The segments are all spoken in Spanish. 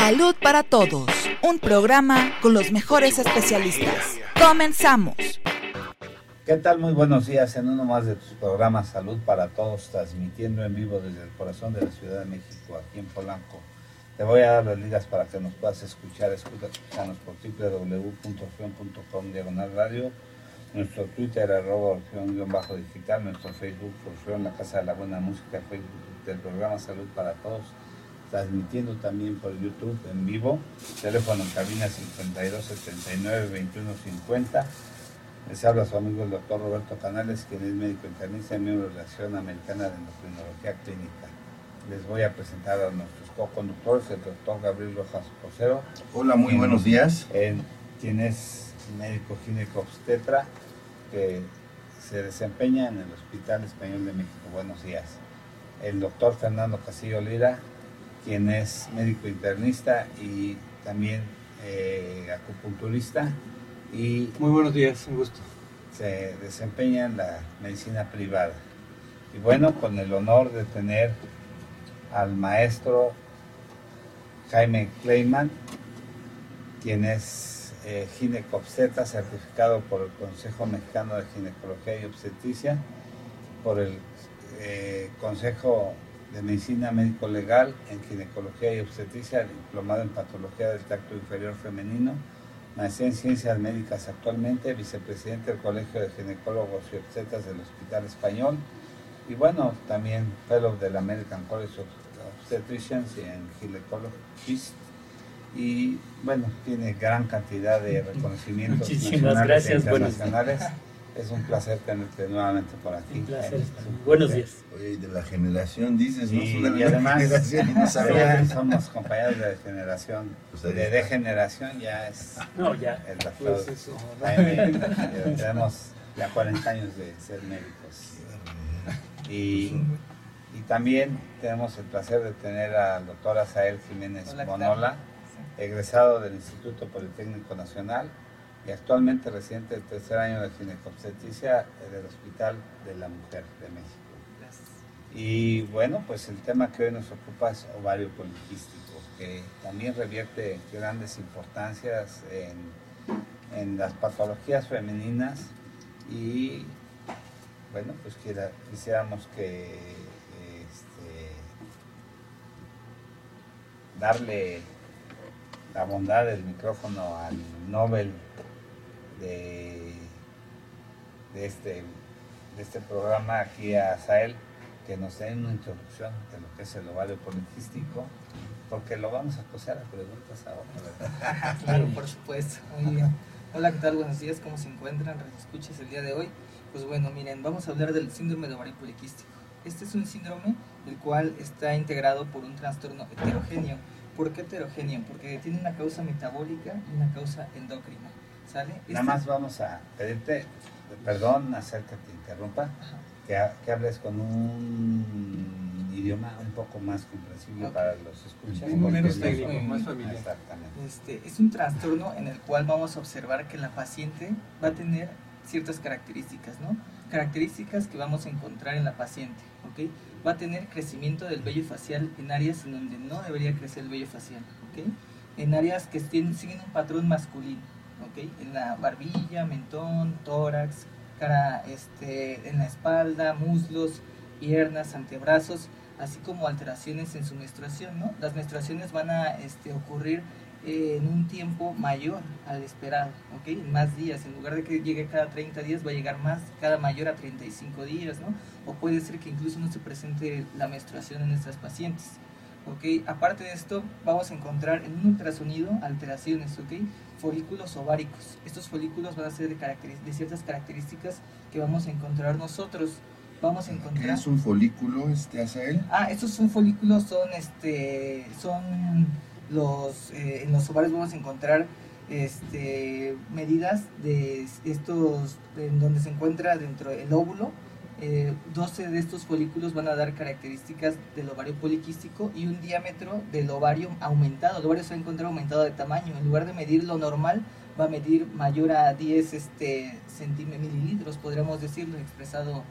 Salud para Todos, un programa con los mejores especialistas. Comenzamos. ¿Qué tal? Muy buenos días en uno más de tus programas Salud para Todos, transmitiendo en vivo desde el corazón de la Ciudad de México, aquí en Polanco. Te voy a dar las ligas para que nos puedas escuchar. Escúchanos por www.orfeon.com diagonal radio, nuestro Twitter arroba bajo digital nuestro Facebook Orfeón, la Casa de la Buena Música, Facebook del programa Salud para Todos transmitiendo también por YouTube en vivo. Teléfono en cabina 52 79 21 50. Les habla su amigo el doctor Roberto Canales, quien es médico internista y miembro de la Asociación Americana de Endocrinología Clínica. Les voy a presentar a nuestros co-conductores, el doctor Gabriel Rojas Posero. Hola, muy buenos días. quien es médico gineco obstetra, que se desempeña en el Hospital Español de México. Buenos días. El doctor Fernando Castillo Lira, quien es médico internista y también eh, acupunturista. Y Muy buenos días, un gusto. Se desempeña en la medicina privada. Y bueno, con el honor de tener al maestro Jaime Kleiman, quien es eh, certificado por el Consejo Mexicano de Ginecología y Obstetricia, por el eh, Consejo de Medicina Médico Legal en Ginecología y Obstetricia, diplomado en Patología del Tacto Inferior Femenino, maestría en Ciencias Médicas actualmente, vicepresidente del Colegio de Ginecólogos y Obstetras del Hospital Español y bueno, también fellow del American College of Obstetricians y en Gynecologist y bueno, tiene gran cantidad de reconocimientos nacionales e internacionales. Es un placer tenerte nuevamente por aquí. Un placer. Buenos días. Oye, de la generación dices, ¿no? y además no somos compañeros de generación. Pues de degeneración ya es no, ya. el doctor. Pues tenemos ya 40 años de ser médicos. Y, y también tenemos el placer de tener al doctor Asael Jiménez Monola, egresado del Instituto Politécnico Nacional y actualmente residente del tercer año de ginecobstetricia del Hospital de la Mujer de México. Y bueno, pues el tema que hoy nos ocupa es ovario poliquístico, que también revierte grandes importancias en, en las patologías femeninas y bueno, pues quisiéramos que este, darle la bondad del micrófono al Nobel de, este, de este programa aquí a Sael, que nos dé una introducción de lo que es el ovario poliquístico, porque lo vamos a posar a preguntas ahora, claro, por supuesto. Hola, ¿qué tal? Buenos días, ¿cómo se encuentran? Escuches el día de hoy. Pues bueno, miren, vamos a hablar del síndrome de ovario poliquístico. Este es un síndrome el cual está integrado por un trastorno heterogéneo. ¿Por qué heterogéneo? Porque tiene una causa metabólica y una causa endocrina. Nada este más vamos a pedirte, perdón, hacer que te interrumpa, que, que, hables con un idioma un poco más comprensible para los escuchas. menos técnico, más familiar. Exactamente. Este, es un trastorno en el cual vamos a observar que la paciente va a tener ciertas características, ¿no? Características que vamos a encontrar en la paciente, ¿ok? Va a tener crecimiento del vello facial en áreas en donde no debería crecer el vello facial, ¿ok? En áreas que siguen un patrón masculino, en la barbilla, mentón, tórax, cara este, en la espalda, muslos, piernas, antebrazos, así como alteraciones en su menstruación, ¿no? Las menstruaciones van a este, ocurrir en un tiempo mayor al esperado, ¿ok? En más días, en lugar de que llegue cada 30 días, va a llegar más, cada mayor a 35 días, ¿no? O puede ser que incluso no se presente la menstruación en estas pacientes. ¿Ok? Aparte de esto, vamos a encontrar en un ultrasonido alteraciones, ¿ok? Folículos ováricos. Estos folículos van a ser de, de ciertas características que vamos a encontrar nosotros. Vamos a encontrar... ¿Qué es un folículo, este, él? Ah, estos son folículos, son, este, son los, eh, en los ovarios vamos a encontrar este, medidas de estos, en donde se encuentra dentro del óvulo, 12 eh, de estos folículos van a dar características del ovario poliquístico y un diámetro del ovario aumentado. El ovario se va a encontrar aumentado de tamaño. En lugar de medir lo normal, va a medir mayor a 10 este, mililitros, podríamos decirlo, expresado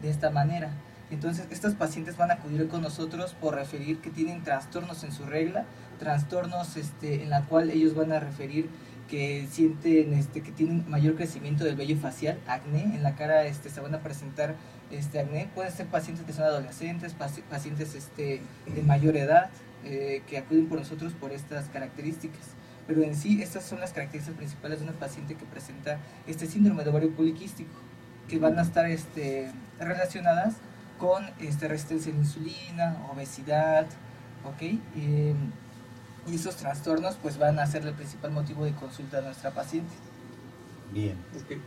de esta manera. Entonces, estas pacientes van a acudir con nosotros por referir que tienen trastornos en su regla, trastornos este, en la cual ellos van a referir que sienten este, que tienen mayor crecimiento del vello facial, acné, en la cara este, se van a presentar este, acné, pueden ser pacientes que son adolescentes, pacientes este, de mayor edad, eh, que acuden por nosotros por estas características. Pero en sí, estas son las características principales de una paciente que presenta este síndrome de ovario poliquístico, que van a estar este, relacionadas con este, resistencia a la insulina, obesidad, ¿ok? Eh, y esos trastornos pues van a ser el principal motivo de consulta a nuestra paciente. Bien. Okay.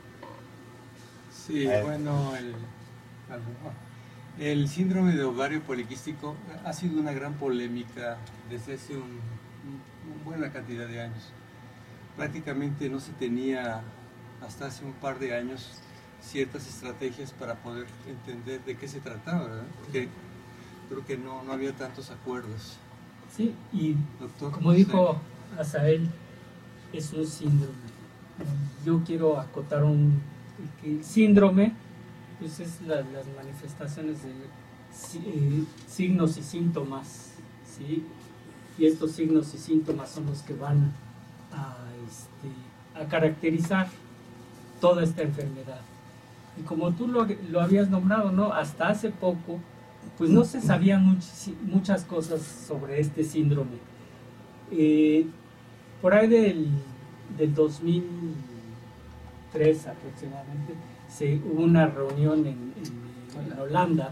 Sí, bueno, el, el síndrome de ovario poliquístico ha sido una gran polémica desde hace una un buena cantidad de años. Prácticamente no se tenía hasta hace un par de años ciertas estrategias para poder entender de qué se trataba, ¿verdad? Porque creo que no, no había tantos acuerdos. Sí, y como dijo Azael, es un síndrome. Yo quiero acotar un que síndrome, pues es las manifestaciones de eh, signos y síntomas, ¿sí? Y estos signos y síntomas son los que van a, este, a caracterizar toda esta enfermedad. Y como tú lo, lo habías nombrado, ¿no? Hasta hace poco pues no se sabían muchas cosas sobre este síndrome. Eh, por ahí del, 2003 aproximadamente, se, hubo una reunión en, Holanda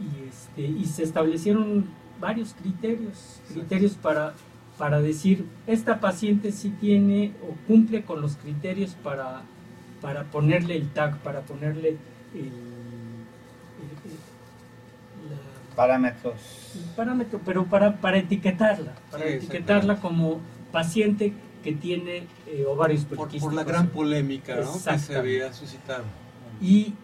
y, este, y se establecieron varios criterios, criterios para, para decir, esta paciente sí tiene o cumple con los criterios para, para ponerle el tag, para ponerle el parámetros. Parámetro, pero para, para etiquetarla, para etiquetarla como paciente que tiene eh, ovarios poliquísticos. Por, la gran polémica que se había suscitado. Y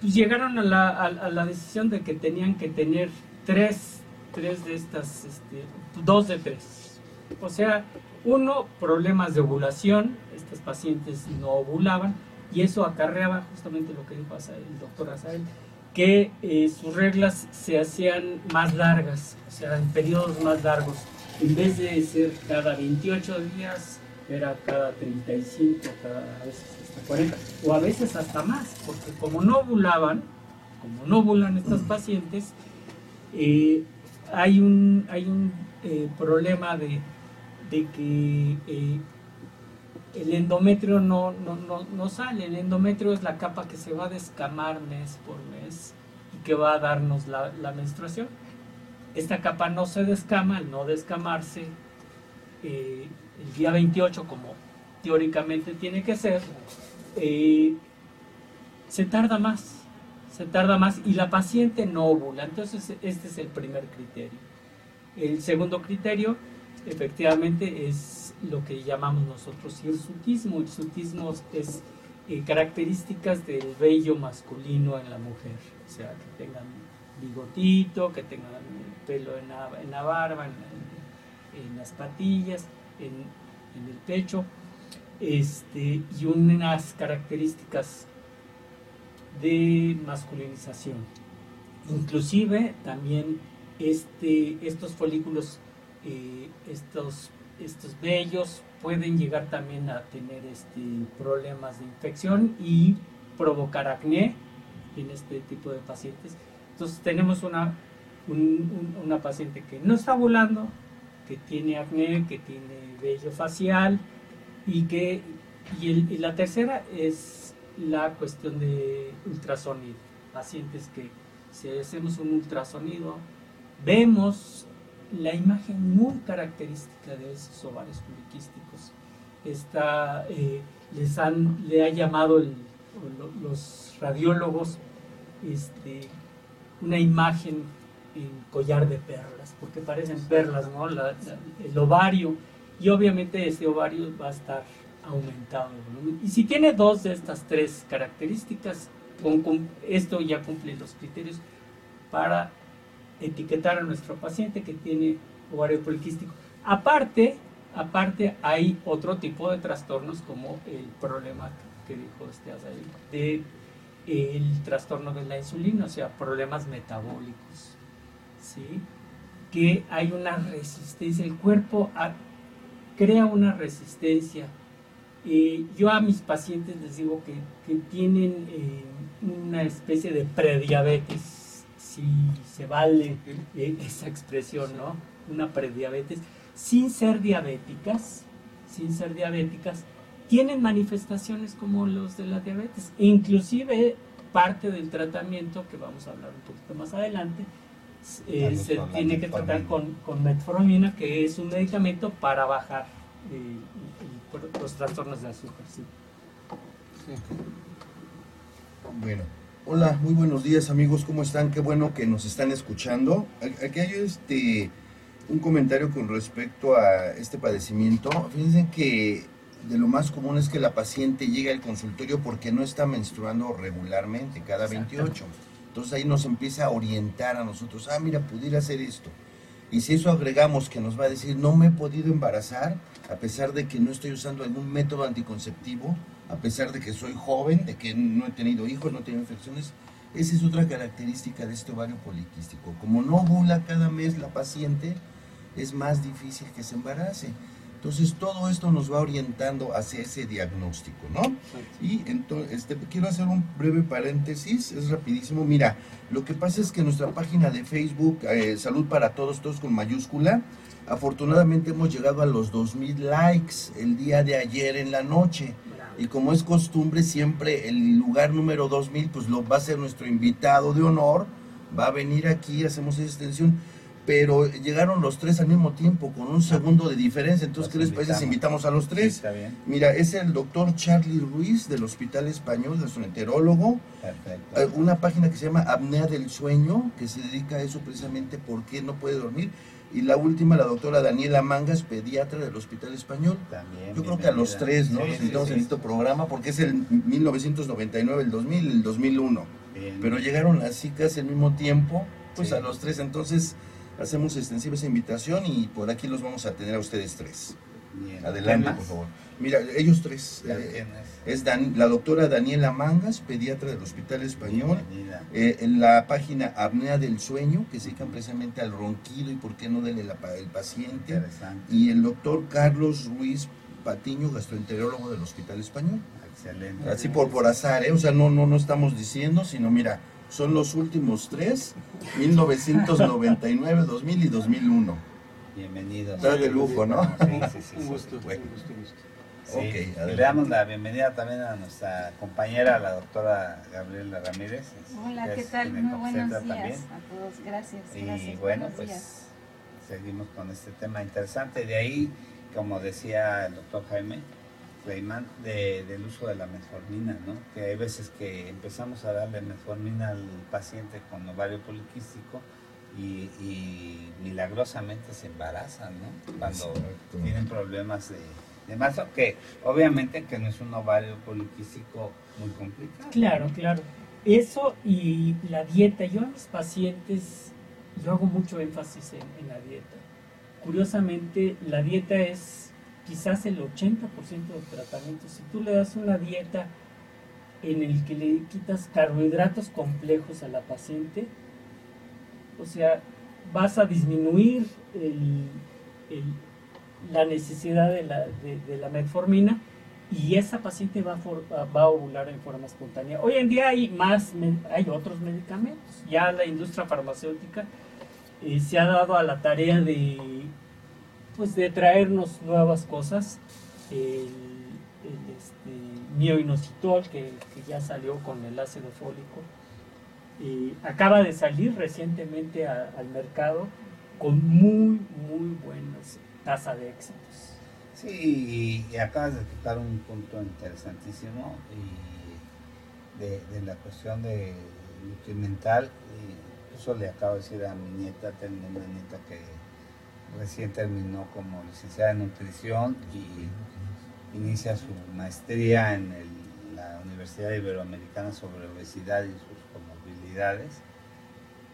pues, llegaron a la, a, la, decisión de que tenían que tener tres, tres de estas, este, dos de tres. O sea, uno, problemas de ovulación, estas pacientes no ovulaban, y eso acarreaba justamente lo que dijo el doctor Azael, que eh, sus reglas se hacían más largas, o sea, en periodos más largos. En vez de ser cada 28 días, era cada 35, cada a veces hasta 40, o a veces hasta más, porque como no ovulaban, como no ovulan estas pacientes, eh, hay un, hay un eh, problema de, de que el endometrio no, no, no, no, sale. El endometrio es la capa que se va a descamar mes por mes y que va a darnos la, la menstruación. Esta capa no se descama, al no descamarse eh, el día 28 como teóricamente tiene que ser, eh, se tarda más, se tarda más y la paciente no ovula. Entonces este es el primer criterio. El segundo criterio efectivamente es lo que llamamos nosotros hirsutismo. Hirsutismo es eh, características del vello masculino en la mujer, o sea, que tengan bigotito, que tengan pelo en la, barba, en, las patillas, en, en, el pecho, este, y unas características de masculinización. Inclusive también este, estos folículos, eh, estos estos vellos pueden llegar también a tener este, problemas de infección y provocar acné en este tipo de pacientes. Entonces tenemos una, una paciente que no está ovulando, que tiene acné, que tiene vello facial y que y, la tercera es la cuestión de ultrasonido. Pacientes que si hacemos un ultrasonido vemos la imagen muy característica de esos ovarios poliquísticos. Está, eh, les han, le ha llamado los radiólogos este, una imagen en collar de perlas, porque parecen perlas, ¿no? el ovario, y obviamente ese ovario va a estar aumentado. Y si tiene dos de estas tres características, esto ya cumple los criterios para etiquetar a nuestro paciente que tiene ovario poliquístico. Aparte, aparte hay otro tipo de trastornos como el problema que dijo este de el trastorno de la insulina, o sea, problemas metabólicos, ¿sí? Que hay una resistencia, el cuerpo crea una resistencia. Eh, yo a mis pacientes les digo que, tienen eh, una especie de prediabetes, si se vale eh, esa expresión, ¿no? Una prediabetes, sin ser diabéticas, sin ser diabéticas, tienen manifestaciones como los de la diabetes. Inclusive parte del tratamiento, que vamos a hablar un poquito más adelante, eh, se tiene que tratar con, con, metformina, que es un medicamento para bajar eh, los trastornos de azúcar. Sí. Bueno, hola, muy buenos días amigos, ¿cómo están? Qué bueno que nos están escuchando. Aquí hay este, un comentario con respecto a este padecimiento. Fíjense que de lo más común es que la paciente llegue al consultorio porque no está menstruando regularmente, cada 28. Entonces ahí nos empieza a orientar a nosotros, ah, mira, pudiera hacer esto. Y si eso agregamos que nos va a decir, no me he podido embarazar, a pesar de que no estoy usando algún método anticonceptivo, a pesar de que soy joven, de que no he tenido hijos, no tengo infecciones, esa es otra característica de este ovario poliquístico. Como no ovula cada mes la paciente, es más difícil que se embarace. Entonces todo esto nos va orientando hacia ese diagnóstico, ¿no? Y entonces este, quiero hacer un breve paréntesis, es rapidísimo. Mira, lo que pasa es que nuestra página de Facebook, eh, Salud para Todos, todos con mayúscula, afortunadamente hemos llegado a los 2.000 likes el día de ayer en la noche. Y como es costumbre, siempre el lugar número 2000, pues lo va a ser nuestro invitado de honor, va a venir aquí, hacemos esa extensión pero llegaron los tres al mismo tiempo, con un segundo de diferencia. Entonces, ¿qué les parece invitamos a los tres? Mira, es el doctor Charlie Ruiz del Hospital Español, gastroenterólogo. Perfecto. Eh, una página que se llama Apnea del Sueño, que se dedica a eso precisamente porque no puede dormir. Y la última, la doctora Daniela Mangas, pediatra del Hospital Español. También, Yo creo que a los tres, ¿no? Los invitamos en este programa porque es el 1999, el 2000, el 2001. Pero llegaron así casi al mismo tiempo, pues a los tres. Entonces, hacemos extensiva esa invitación y por aquí los vamos a tener a ustedes tres. Adelante, por favor. Mira, ellos tres. Eh, es la doctora Daniela Mangas, pediatra del Hospital Español. Eh, en la página Apnea del Sueño, que se dedican precisamente al ronquido y por qué no dele la, el paciente. Y el doctor Carlos Ruiz Patiño, gastroenterólogo del Hospital Español. Excelente. Así por, por azar, ¿eh? O sea, no, no, no estamos diciendo, sino mira, son los últimos tres, 1999, 2000 y 2001. Bienvenido. Está de lujo, ¿no? Sí, sí, sí. Un gusto, un gusto, un gusto. Sí, le damos la bienvenida también a nuestra compañera, la doctora Gabriela Ramírez. Hola, ¿qué tal? Muy buenos días también. a todos. Gracias. Y bueno, pues seguimos con este tema interesante. De ahí, como decía el doctor Jaime, Clayman, de, del uso de la metformina, ¿no? Que hay veces que empezamos a darle metformina al paciente con ovario poliquístico y, milagrosamente se embarazan, ¿no? Cuando tienen problemas de, de que obviamente que no es un ovario poliquístico muy complicado. Claro, claro. Eso y la dieta. Yo a mis pacientes, yo hago mucho énfasis en la dieta. Curiosamente, la dieta es quizás el 80% del tratamiento. Si tú le das una dieta en el que le quitas carbohidratos complejos a la paciente, o sea, vas a disminuir la necesidad de la, metformina y esa paciente va a, a ovular en forma espontánea. Hoy en día hay más, hay otros medicamentos. Ya la industria farmacéutica eh, se ha dado a la tarea de pues de traernos nuevas cosas. El, este, mioinositol, que, ya salió con el ácido fólico, y acaba de salir recientemente al mercado con muy, muy buenas tasa de éxitos. Sí, y, acabas de tocar un punto interesantísimo de, la cuestión de nutrimental. eso le acabo de decir a mi nieta, tengo una nieta que recién terminó como licenciada en nutrición y inicia su maestría en la Universidad Iberoamericana sobre obesidad y sus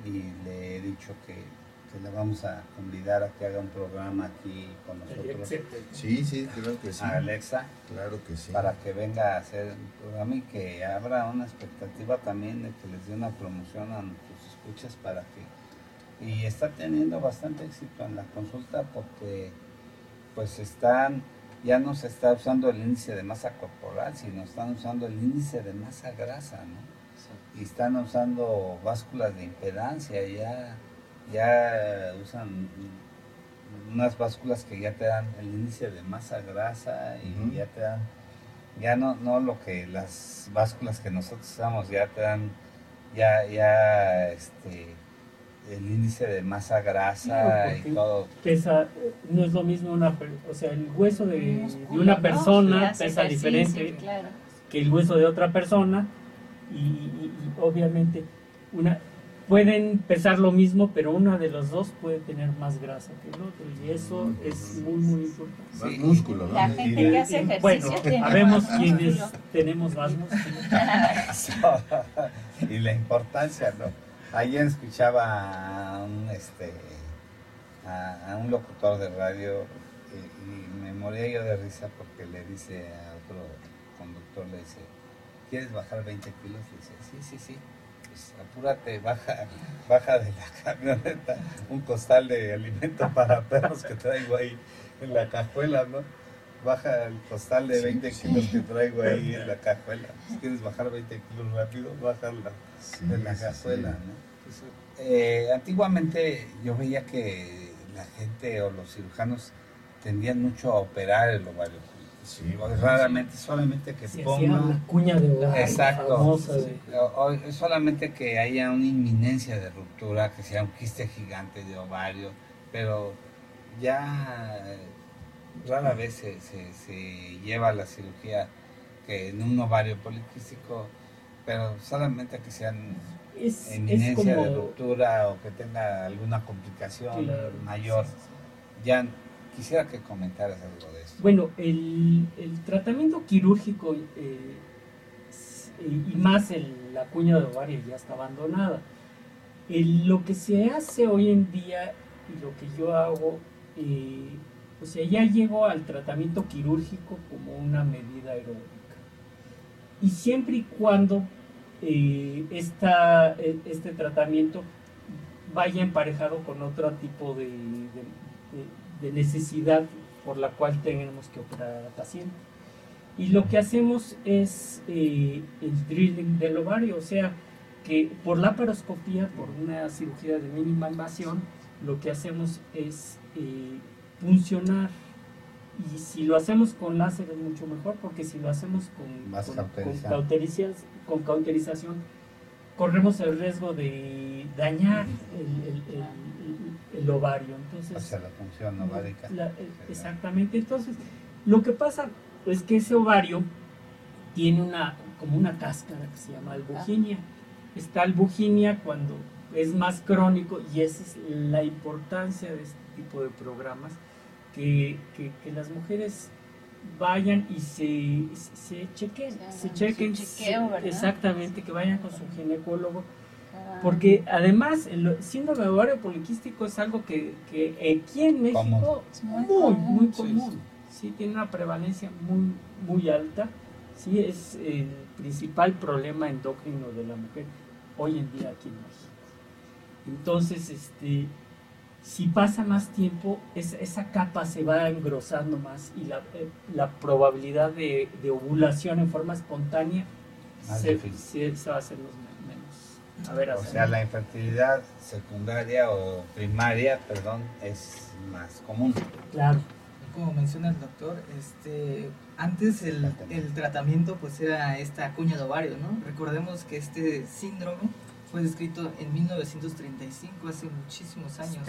Y le he dicho que, que le vamos a convidar a que haga un programa aquí con nosotros. Sí, sí, claro que sí. A Alexa. Claro que sí. Para que venga a hacer un programa y que abra una expectativa también de que les dé una promoción a nuestros escuchas para que... Y está teniendo bastante éxito en la consulta porque pues están, ya no se está usando el índice de masa corporal, sino están usando el índice de masa grasa, ¿no? Y están usando básculas de impedancia, ya ya usan unas básculas que ya te dan el índice de masa grasa y ya te dan, ya no, no lo que las básculas que nosotros usamos, ya te dan, ya, ya, este, el índice de masa grasa y todo. Pesa, no es lo mismo una, o sea, el hueso de, una persona pesa diferente que el hueso de otra persona y obviamente una pueden pesar lo mismo, pero una de los dos puede tener más grasa que el otro y eso es muy muy importante. Más músculo, ¿no? La gente que hace ejercicio bueno, tiene sabemos quienes tenemos más músculo. y la importancia, ¿no? Ayer escuchaba a un, este, a, un locutor de radio y, me moría yo de risa porque le dice a otro conductor, le dice, ¿quieres bajar 20 kilos? Le dice, sí, sí, sí pues apúrate, baja, baja de la camioneta un costal de alimento para perros que traigo ahí en la cajuela, ¿no? Baja el costal de 20 kilos que traigo ahí en la cajuela. Si quieres bajar 20 kilos rápido, bajarla de la cajuela, ¿no? Eh, antiguamente yo veía que la gente o los cirujanos tendían mucho a operar el ovario Sí, raramente, solamente que ponga. La cuña de ovario. Exacto. solamente que haya una inminencia de ruptura, que sea un quiste gigante de ovario, pero ya rara vez se, se, lleva la cirugía que en un ovario poliquístico, pero solamente que sean es, inminencia de ruptura o que tenga alguna complicación mayor. Ya quisiera que comentaras algo de esto. Bueno, el, tratamiento quirúrgico eh, y más la cuña de ovario ya está abandonada. lo que se hace hoy en día y lo que yo hago, eh, o sea, ya llego al tratamiento quirúrgico como una medida aeróbica. Y siempre y cuando eh, este tratamiento vaya emparejado con otro tipo de necesidad por la cual tenemos que operar a la paciente. Y lo que hacemos es eh, el drilling del ovario, o sea, que por la paroscopía, por una cirugía de mínima invasión, lo que hacemos es eh, funcionar. Y si lo hacemos con láser es mucho mejor, porque si lo hacemos con, con, cauterización, corremos el riesgo de dañar el el ovario. Entonces, hacia la función ovárica. Eh, exactamente. Entonces, lo que pasa es que ese ovario tiene una como una cáscara que se llama albuginia. Está albuginia cuando es más crónico y esa es la importancia de este tipo de programas, que, que, las mujeres vayan y se, se chequen, se chequen, exactamente, que vayan con su ginecólogo porque además el síndrome de ovario poliquístico es algo que, aquí en México es muy, muy común. Sí, tiene una prevalencia muy, muy alta. Sí, es el principal problema endocrino de la mujer hoy en día aquí en México. Entonces, este, si pasa más tiempo, esa capa se va engrosando más y la, eh, probabilidad de, ovulación en forma espontánea se, se, va a hacer más o sea, la infertilidad secundaria o primaria, perdón, es más común. Claro. Como menciona el doctor, este, antes el, el tratamiento pues era esta cuña de ovario, ¿no? Recordemos que este síndrome fue descrito en 1935, hace muchísimos años.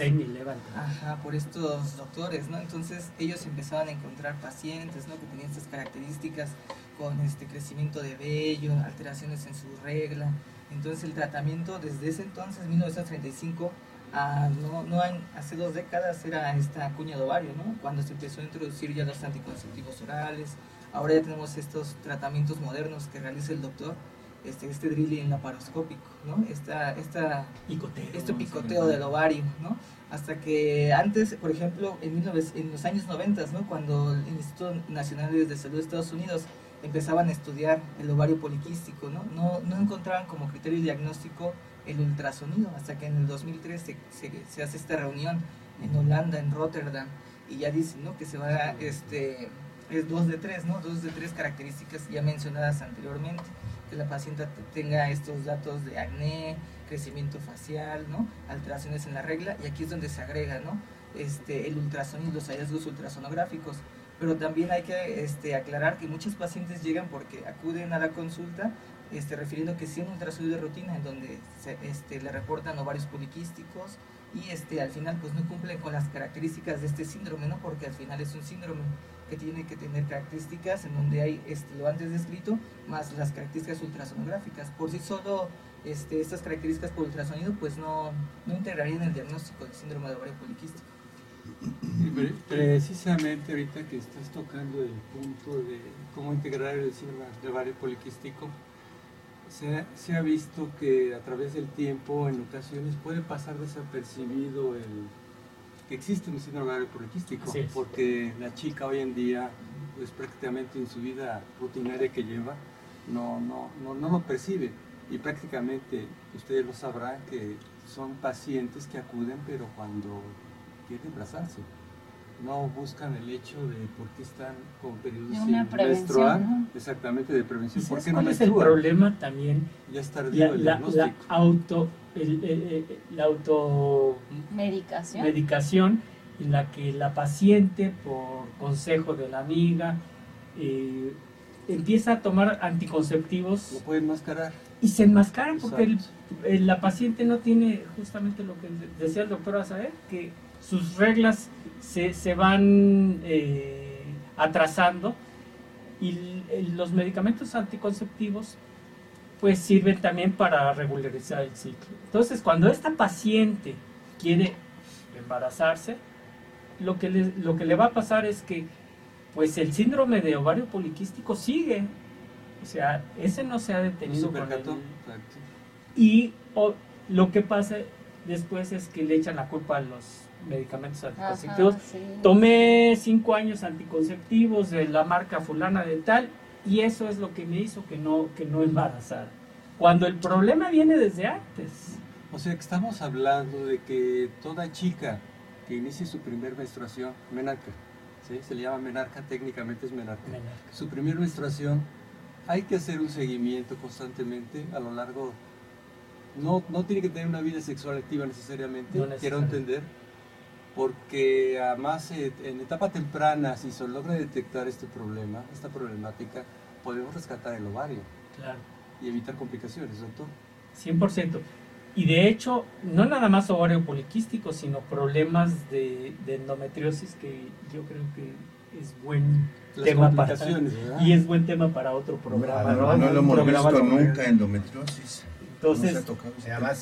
Ajá, por estos doctores, ¿no? Entonces ellos empezaban a encontrar pacientes, ¿no? Que tenían estas características con este crecimiento de vello, alteraciones en su regla, entonces el tratamiento desde ese entonces, 1935, a, no, no hace dos décadas era esta cuña de ovario, ¿no? Cuando se empezó a introducir ya los anticonceptivos orales, ahora ya tenemos estos tratamientos modernos que realiza el doctor, este, este drilling laparoscópico, ¿no? Esta, esta, picoteo, este picoteo del ovario, ¿no? Hasta que antes, por ejemplo, en, en los años 90, ¿no? Cuando el Instituto Nacional de Salud de Estados Unidos empezaban a estudiar el ovario poliquístico, ¿no? No, encontraban como criterio diagnóstico el ultrasonido, hasta que en el 2003 se, hace esta reunión en Holanda, en Rotterdam, y ya dicen, ¿no? Que se va, este, es dos de tres, ¿no? Dos de tres características ya mencionadas anteriormente, que la paciente tenga estos datos de acné, crecimiento facial, ¿no? Alteraciones en la regla, y aquí es donde se agrega, ¿no? Este, el ultrasonido, los hallazgos ultrasonográficos pero también hay que este, aclarar que muchos pacientes llegan porque acuden a la consulta este, refiriendo que sí un ultrasonido de rutina en donde se, este, le reportan ovarios poliquísticos y este, al final pues no cumplen con las características de este síndrome, ¿no? porque al final es un síndrome que tiene que tener características en donde hay lo antes descrito más las características ultrasonográficas. Por sí solo estas características por ultrasonido pues no, no integrarían el diagnóstico del síndrome de ovario poliquístico. Precisamente ahorita que estás tocando el punto de cómo integrar el síndrome de ovario poliquístico, se ha, visto que a través del tiempo en ocasiones puede pasar desapercibido el que existe un síndrome ovario poliquístico, porque la chica hoy en día, pues prácticamente en su vida rutinaria que lleva, no, no, no, no lo percibe. Y prácticamente ustedes lo sabrán que son pacientes que acuden, pero cuando quieren embarazarse no buscan el hecho de por qué están con periodos sin menstruar, exactamente de prevención. ¿Por qué no es el problema también? Ya es tardío la, la, auto, la auto medicación. medicación en la que la paciente, por consejo de la amiga, eh, empieza a tomar anticonceptivos. Lo puede enmascarar. Y se enmascaran porque la paciente no tiene justamente lo que decía el doctor Azaer, que sus reglas se, se van eh, atrasando y los medicamentos anticonceptivos pues sirven también para regularizar el ciclo. Entonces, cuando esta paciente quiere embarazarse, lo que le, lo que le va a pasar es que pues el síndrome de ovario poliquístico sigue. O sea, ese no se ha detenido. y lo que pasa después es que le echan la culpa a los medicamentos anticonceptivos. Tomé cinco años anticonceptivos de la marca fulana de tal y eso es lo que me hizo que no, que no embarazara. Cuando el problema viene desde antes. O sea, que estamos hablando de que toda chica que inicie su primer menstruación, menarca, ¿sí? se le llama menarca, técnicamente es menarca. Su primer menstruación, hay que hacer un seguimiento constantemente a lo largo no, no tiene que tener una vida sexual activa necesariamente, quiero entender, porque además eh, en etapa temprana, si se logra detectar este problema, esta problemática, podemos rescatar el ovario claro. y evitar complicaciones, doctor. 100%. Y de hecho, no nada más ovario poliquístico, sino problemas de, endometriosis que yo creo que es buen tema para y es buen tema para otro programa. No, no, lo hemos visto nunca endometriosis. Entonces, se llama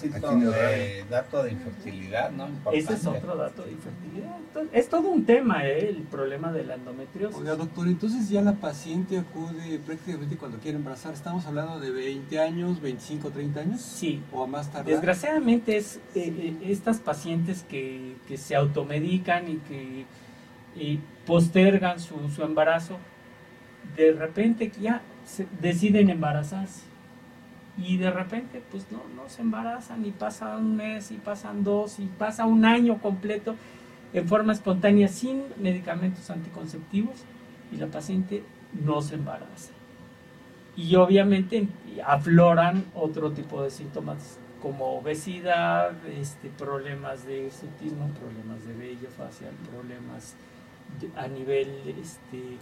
eh, dato de infertilidad, ¿no? Ese es otro dato de infertilidad. es todo un tema, ¿eh? el problema de la endometriosis. Oiga, doctor, entonces ya la paciente acude prácticamente cuando quiere embarazar. ¿Estamos hablando de 20 años, 25, 30 años? Sí. ¿O a más tarde? Desgraciadamente es eh, eh, estas pacientes que, que, se automedican y que postergan su, su embarazo, de repente ya deciden embarazarse y de repente pues no, no se embarazan y pasa un mes y pasan dos y pasa un año completo en forma espontánea sin medicamentos anticonceptivos y la paciente no se embaraza. Y obviamente afloran otro tipo de síntomas como obesidad, este, problemas de hirsutismo, problemas de vello facial, problemas a nivel este,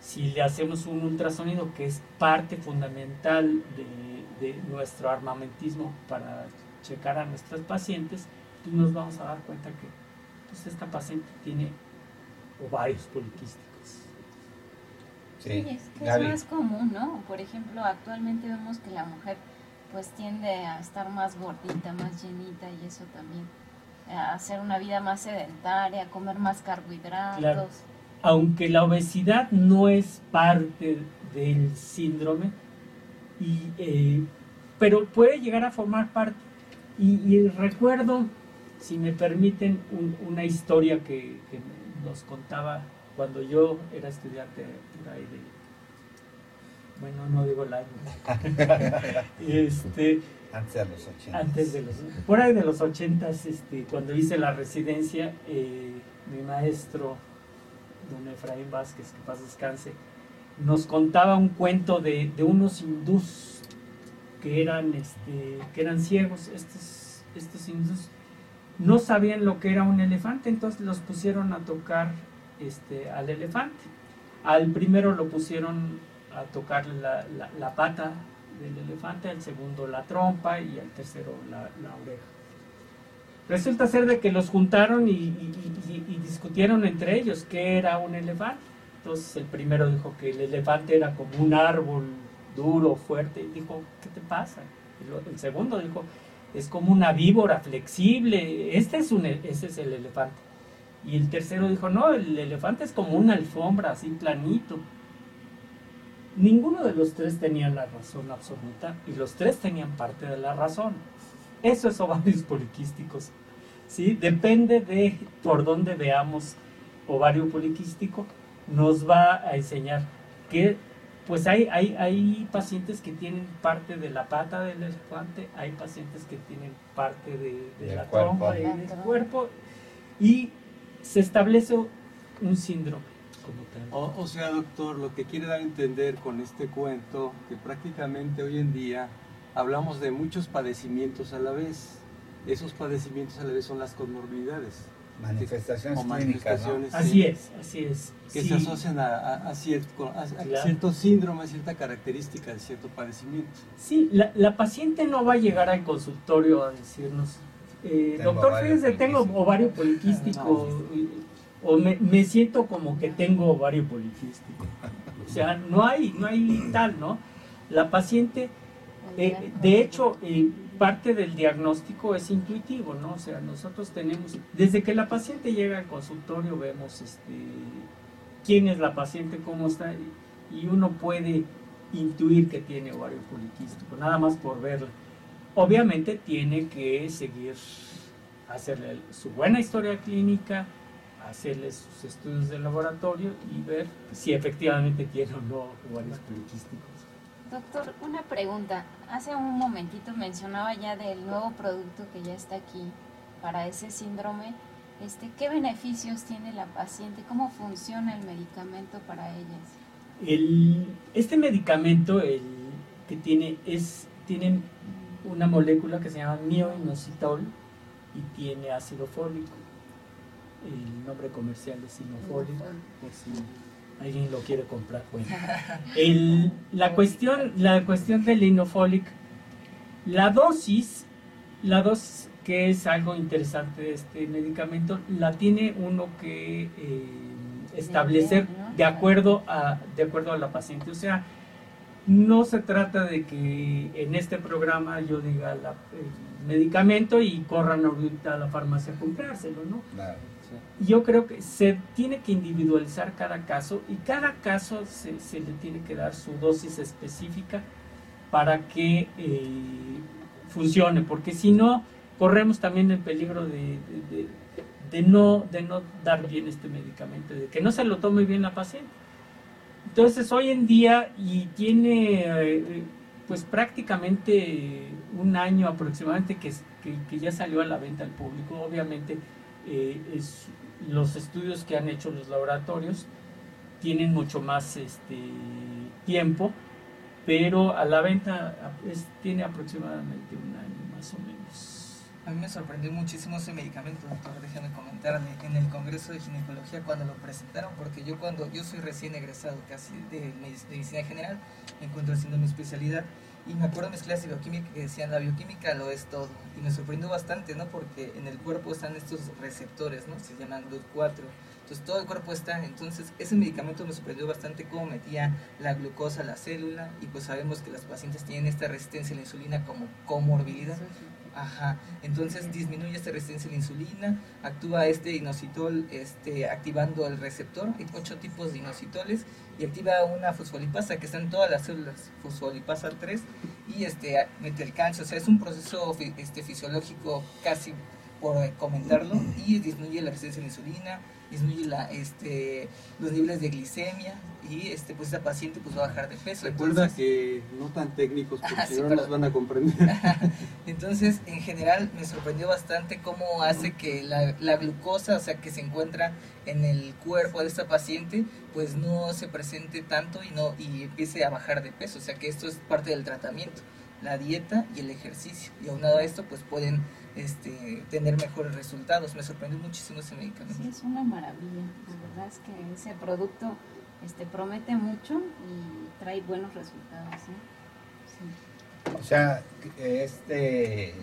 si le hacemos un ultrasonido, que es parte fundamental de, nuestro armamentismo para checar a nuestros pacientes, pues nos vamos a dar cuenta que pues esta paciente tiene ovarios poliquísticos. Sí, es que es más común, ¿no? Por ejemplo, actualmente vemos que la mujer pues tiende a estar más gordita, más llenita y eso también, a hacer una vida más sedentaria, a comer más carbohidratos aunque la obesidad no es parte del síndrome, y, eh, pero puede llegar a formar parte. Y, recuerdo, si me permiten, una historia que, nos contaba cuando yo era estudiante por ahí de bueno, no digo el año. este, antes de los 80. Antes de los, por ahí de los 80, este, cuando hice la residencia, eh, mi maestro, don Efraín Vázquez, que paz descanse, nos contaba un cuento de, de unos hindús que eran, este, que eran ciegos. Estos, estos hindús no sabían lo que era un elefante, entonces los pusieron a tocar este, al elefante. Al primero lo pusieron a tocar la, la, pata del elefante, al segundo la trompa y al tercero la, oreja. Resulta ser de que los juntaron y, y, discutieron entre ellos qué era un elefante. Entonces el primero dijo que el elefante era como un árbol duro, fuerte, y dijo, ¿qué te pasa? El segundo dijo, es como una víbora flexible, este es un, ese es el elefante. Y el tercero dijo, no, el elefante es como una alfombra, así planito. Ninguno de los tres tenía la razón absoluta y los tres tenían parte de la razón. Eso es ovarios poliquísticos. ¿sí? Depende de por dónde veamos ovario poliquístico, nos va a enseñar que pues hay, hay, hay pacientes que tienen parte de la pata del elefante, hay pacientes que tienen parte de, la trompa y del cuerpo, y se establece un síndrome. O, sea, doctor, lo que quiere dar a entender con este cuento, que prácticamente hoy en día hablamos de muchos padecimientos a la vez. Esos padecimientos a la vez son las comorbilidades. Manifestaciones clínicas, Así es, así es. Que se asocian a, cierto, cierto, síndrome, a cierta característica de cierto padecimiento. Sí, la, paciente no va a llegar al consultorio a decirnos, eh, doctor, fíjese, tengo ovario poliquístico, o me, siento como que tengo ovario poliquístico. O sea, no hay, no hay tal, ¿no? La paciente, eh, de hecho, eh, parte del diagnóstico es intuitivo, ¿no? O sea, nosotros tenemos, desde que la paciente llega al consultorio, vemos este, quién es la paciente, cómo está, y uno puede intuir que tiene ovario poliquístico, nada más por verla. Obviamente tiene que seguir, hacerle su buena historia clínica, hacerles sus estudios de laboratorio y ver si efectivamente tiene o no ovarios poliquísticos. Doctor, una pregunta. Hace un momentito mencionaba ya del nuevo producto que ya está aquí para ese síndrome. Este, ¿Qué beneficios tiene la paciente? ¿Cómo funciona el medicamento para ellas? El, este medicamento el que tiene es tiene una molécula que se llama mioinositol y tiene ácido fólico el nombre comercial es Sinofolic, por si alguien lo quiere comprar. Bueno, la, cuestión, la cuestión del Inofolic, la dosis, la dosis que es algo interesante de este medicamento, la tiene uno que eh, establecer de acuerdo, a, de acuerdo a la paciente. O sea, no se trata de que en este programa yo diga el medicamento y corran ahorita a la farmacia a comprárselo, ¿no? Claro. Yo creo que se tiene que individualizar cada caso y cada caso se, le tiene que dar su dosis específica para que eh, funcione, porque si no, corremos también el peligro de, de, no, de no dar bien este medicamento, de que no se lo tome bien la paciente. Entonces, hoy en día, y tiene eh, pues prácticamente un año aproximadamente que, que ya salió a la venta al público, obviamente eh, es, los estudios que han hecho los laboratorios tienen mucho más este, tiempo, pero a la venta tiene aproximadamente un año más o menos. A mí me sorprendió muchísimo ese medicamento, doctor, déjame comentarle, en el Congreso de Ginecología cuando lo presentaron, porque yo cuando yo soy recién egresado casi de medicina general, me encuentro haciendo mi especialidad y me acuerdo de mis clases de bioquímica que decían, la bioquímica lo es todo. Y me sorprendió bastante, ¿no? Porque en el cuerpo están estos receptores, ¿no? Se llaman GLUT4. Entonces todo el cuerpo está. Entonces ese medicamento me sorprendió bastante cómo metía la glucosa a la célula. Y pues sabemos que las pacientes tienen esta resistencia a la insulina como comorbilidad. Ajá, entonces disminuye esta resistencia a la insulina, actúa este inositol este, activando el receptor, hay ocho tipos de inositoles, y activa una fosfolipasa que está en todas las células, fosfolipasa 3, y este, mete el calcio, o sea, es un proceso este, fisiológico casi por comentarlo, y disminuye la resistencia a la insulina, disminuye la, este, los niveles de glicemia y este, pues esa paciente pues va a bajar de peso. Recuerda que no tan técnicos porque si no nos van a comprender. Entonces, en general me sorprendió bastante cómo hace que la, la, glucosa, o sea, que se encuentra en el cuerpo de esta paciente, pues no se presente tanto y, no, y empiece a bajar de peso. O sea, que esto es parte del tratamiento, la dieta y el ejercicio. Y aunado a esto, pues pueden este, tener mejores resultados. Me sorprendió muchísimo ese medicamento. Sí, es una maravilla. La verdad es que ese producto este, promete mucho y trae buenos resultados. O sea, este,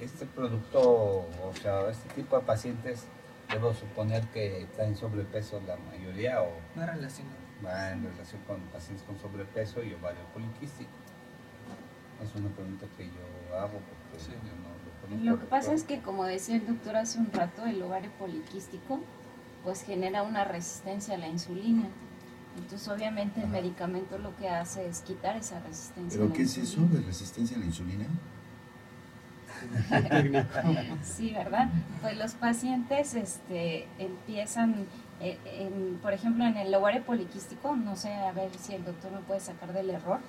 este producto, o sea, este tipo de pacientes, debo suponer que traen sobrepeso la mayoría o va relacionado. Va en relación con pacientes con sobrepeso y ovario poliquístico. Es una pregunta que yo hago porque yo no lo que pasa es que, como decía el doctor hace un rato, el ovario poliquístico pues genera una resistencia a la insulina. Entonces, obviamente, el medicamento lo que hace es quitar esa resistencia. ¿Pero qué es eso de resistencia a la insulina? sí, ¿verdad? Pues los pacientes este, empiezan, eh, por ejemplo, en el ovario poliquístico, no sé, a ver si el doctor me puede sacar del error,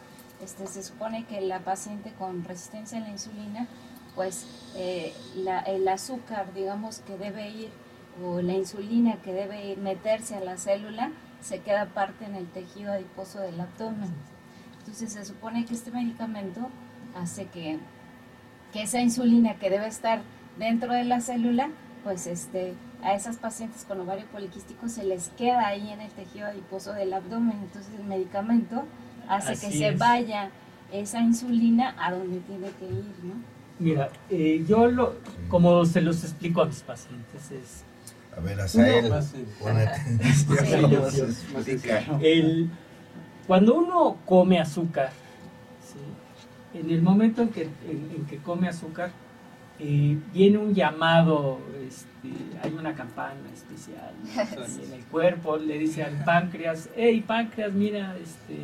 este, se supone que la paciente con resistencia a la insulina pues eh, el azúcar, digamos, que debe ir, o la insulina que debe ir, meterse a la célula, se queda parte en el tejido adiposo del abdomen. Entonces se supone que este medicamento hace que, que esa insulina que debe estar dentro de la célula, pues este, a esas pacientes con ovario poliquístico se les queda ahí en el tejido adiposo del abdomen. Entonces el medicamento hace que se vaya esa insulina a donde tiene que ir, ¿no? Mira, eh, yo lo, como se los explico a mis pacientes es... A ver, Azael, el, cuando uno come azúcar, en el momento en que, en, que come azúcar, eh, viene un llamado, este, hay una campana especial en el cuerpo, le dice al páncreas, hey páncreas, mira, este,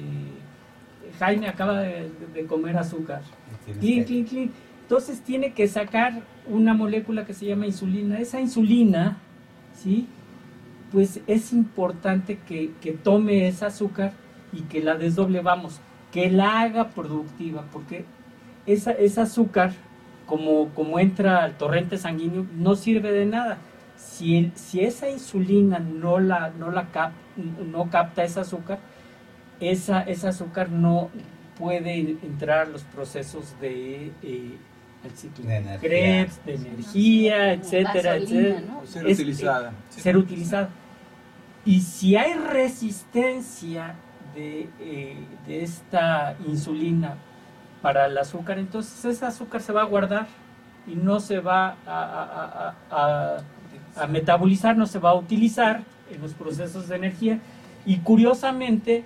Jaime acaba de, comer azúcar. Clink, clink, clink. Entonces tiene que sacar una molécula que se llama insulina. Esa insulina, ¿sí? Pues es importante que, tome ese azúcar y que la desdoble, vamos, que la haga productiva, porque esa, ese azúcar, como, como entra al torrente sanguíneo, no sirve de nada. Si, si esa insulina no, la, no, la no capta ese azúcar, esa, ese azúcar no puede entrar a los procesos de... Eh, de energía, de energía etcétera, etcétera. Ser utilizada. ser utilizada. Y si hay resistencia de, eh, de, esta insulina para el azúcar, entonces ese azúcar se va a guardar y no se va a, a, a metabolizar, no se va a utilizar en los procesos de energía. Y curiosamente,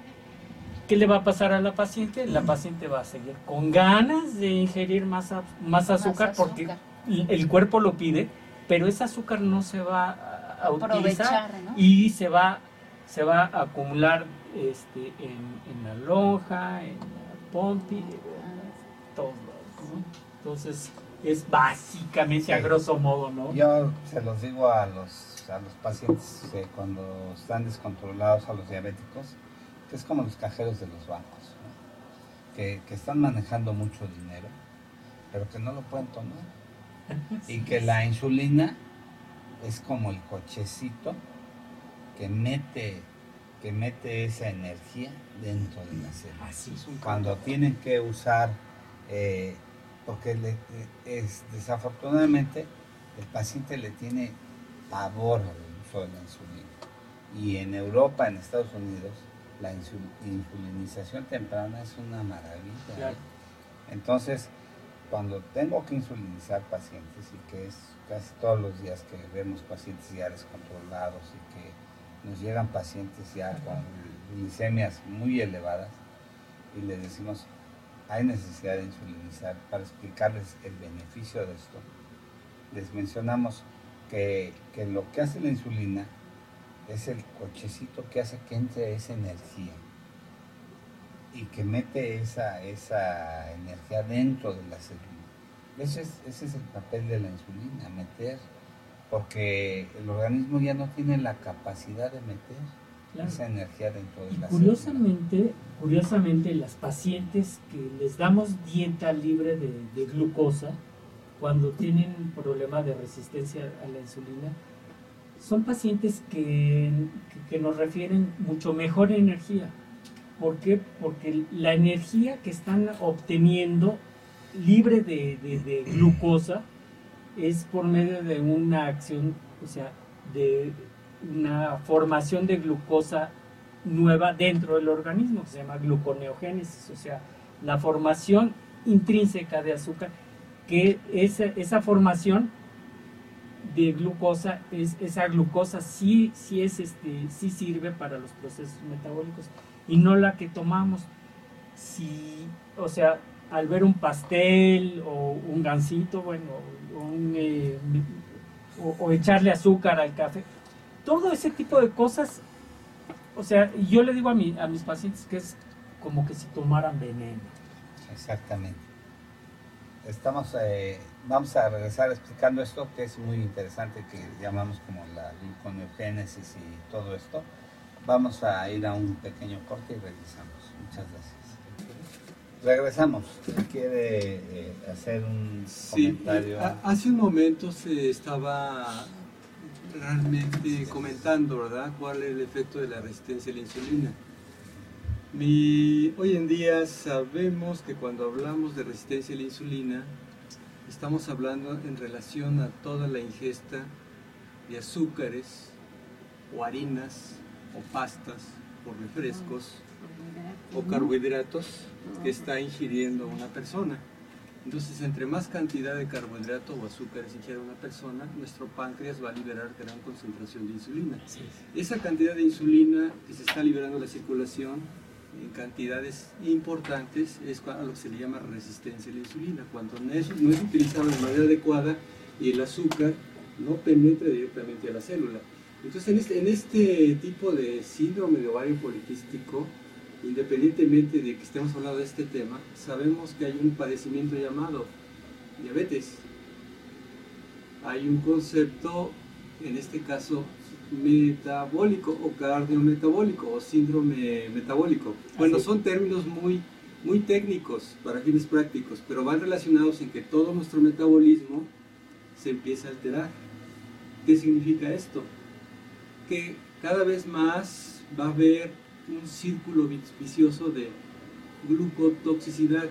¿qué le va a pasar a la paciente? La paciente va a seguir con ganas de ingerir más, más, azúcar, porque el cuerpo lo pide, pero ese azúcar no se va a utilizar y se va, se va a acumular este, en, la lonja, en la pompi, todo. Entonces, es básicamente a grosso modo, ¿no? Yo se los digo a los, a los pacientes cuando están descontrolados, a los diabéticos, que es como los cajeros de los bancos, que, están manejando mucho dinero, pero que no lo pueden tomar. Y que la insulina es como el cochecito que mete, que mete esa energía dentro de la célula. Cuando tienen que usar, eh, porque es, desafortunadamente el paciente le tiene pavor al uso de la insulina. Y en Europa, en Estados Unidos, la insulinización temprana es una maravilla. Entonces, cuando tengo que insulinizar pacientes y que es casi todos los días que vemos pacientes ya descontrolados y que nos llegan pacientes ya con glicemias muy elevadas y le decimos, hay necesidad de insulinizar. Para explicarles el beneficio de esto, les mencionamos que, que lo que hace la insulina es el cochecito que hace que entre esa energía y que mete esa, esa energía dentro de la célula. Ese es, ese es el papel de la insulina, meter, porque el organismo ya no tiene la capacidad de meter esa energía dentro de y la curiosamente, Curiosamente, las pacientes que les damos dieta libre de, de glucosa, cuando tienen problema de resistencia a la insulina, son pacientes que, que, nos refieren mucho mejor energía. ¿Por qué? Porque la energía que están obteniendo libre de, de, glucosa es por medio de una acción, o sea, de una formación de glucosa nueva dentro del organismo, que se llama gluconeogénesis, o sea, la formación intrínseca de azúcar, que esa, esa formación de glucosa, es, esa glucosa sí, sí, es este, sí sirve para los procesos metabólicos y no la que tomamos. Si, o sea, al ver un pastel o un gansito, bueno, eh, o, echarle azúcar al café, todo ese tipo de cosas, o sea, yo le digo a, mi, a mis pacientes que es como que si tomaran veneno. Exactamente. Estamos eh, vamos a regresar explicando esto que es muy interesante, que llamamos como la gluconeogénesis y todo esto. Vamos a ir a un pequeño corte y regresamos. Muchas gracias. Regresamos. ¿Quiere eh, hacer un comentario? hace un momento se estaba realmente comentando, ¿verdad? ¿Cuál es el efecto de la resistencia a la insulina? Mi, hoy en día sabemos que cuando hablamos de resistencia a la insulina, Estamos hablando en relación a toda la ingesta de azúcares o harinas o pastas o refrescos o carbohidratos que está ingiriendo una persona. Entonces, entre más cantidad de carbohidrato o azúcares ingiere una persona, nuestro páncreas va a liberar gran concentración de insulina. Esa cantidad de insulina que se está liberando en la circulación en cantidades importantes es a lo que se le llama resistencia a la insulina, cuando no es, no es utilizado de manera adecuada y el azúcar no penetra directamente a la célula. Entonces, en este, en este tipo de síndrome de ovario poliquístico, independientemente de que estemos hablando de este tema, sabemos que hay un padecimiento llamado diabetes. Hay un concepto, en este caso, metabólico o cardiometabólico o síndrome metabólico. Bueno, son términos muy, muy técnicos para fines prácticos, pero van relacionados en que todo nuestro metabolismo se empieza a alterar. ¿Qué significa esto? Que cada vez más va a haber un círculo vicioso de glucotoxicidad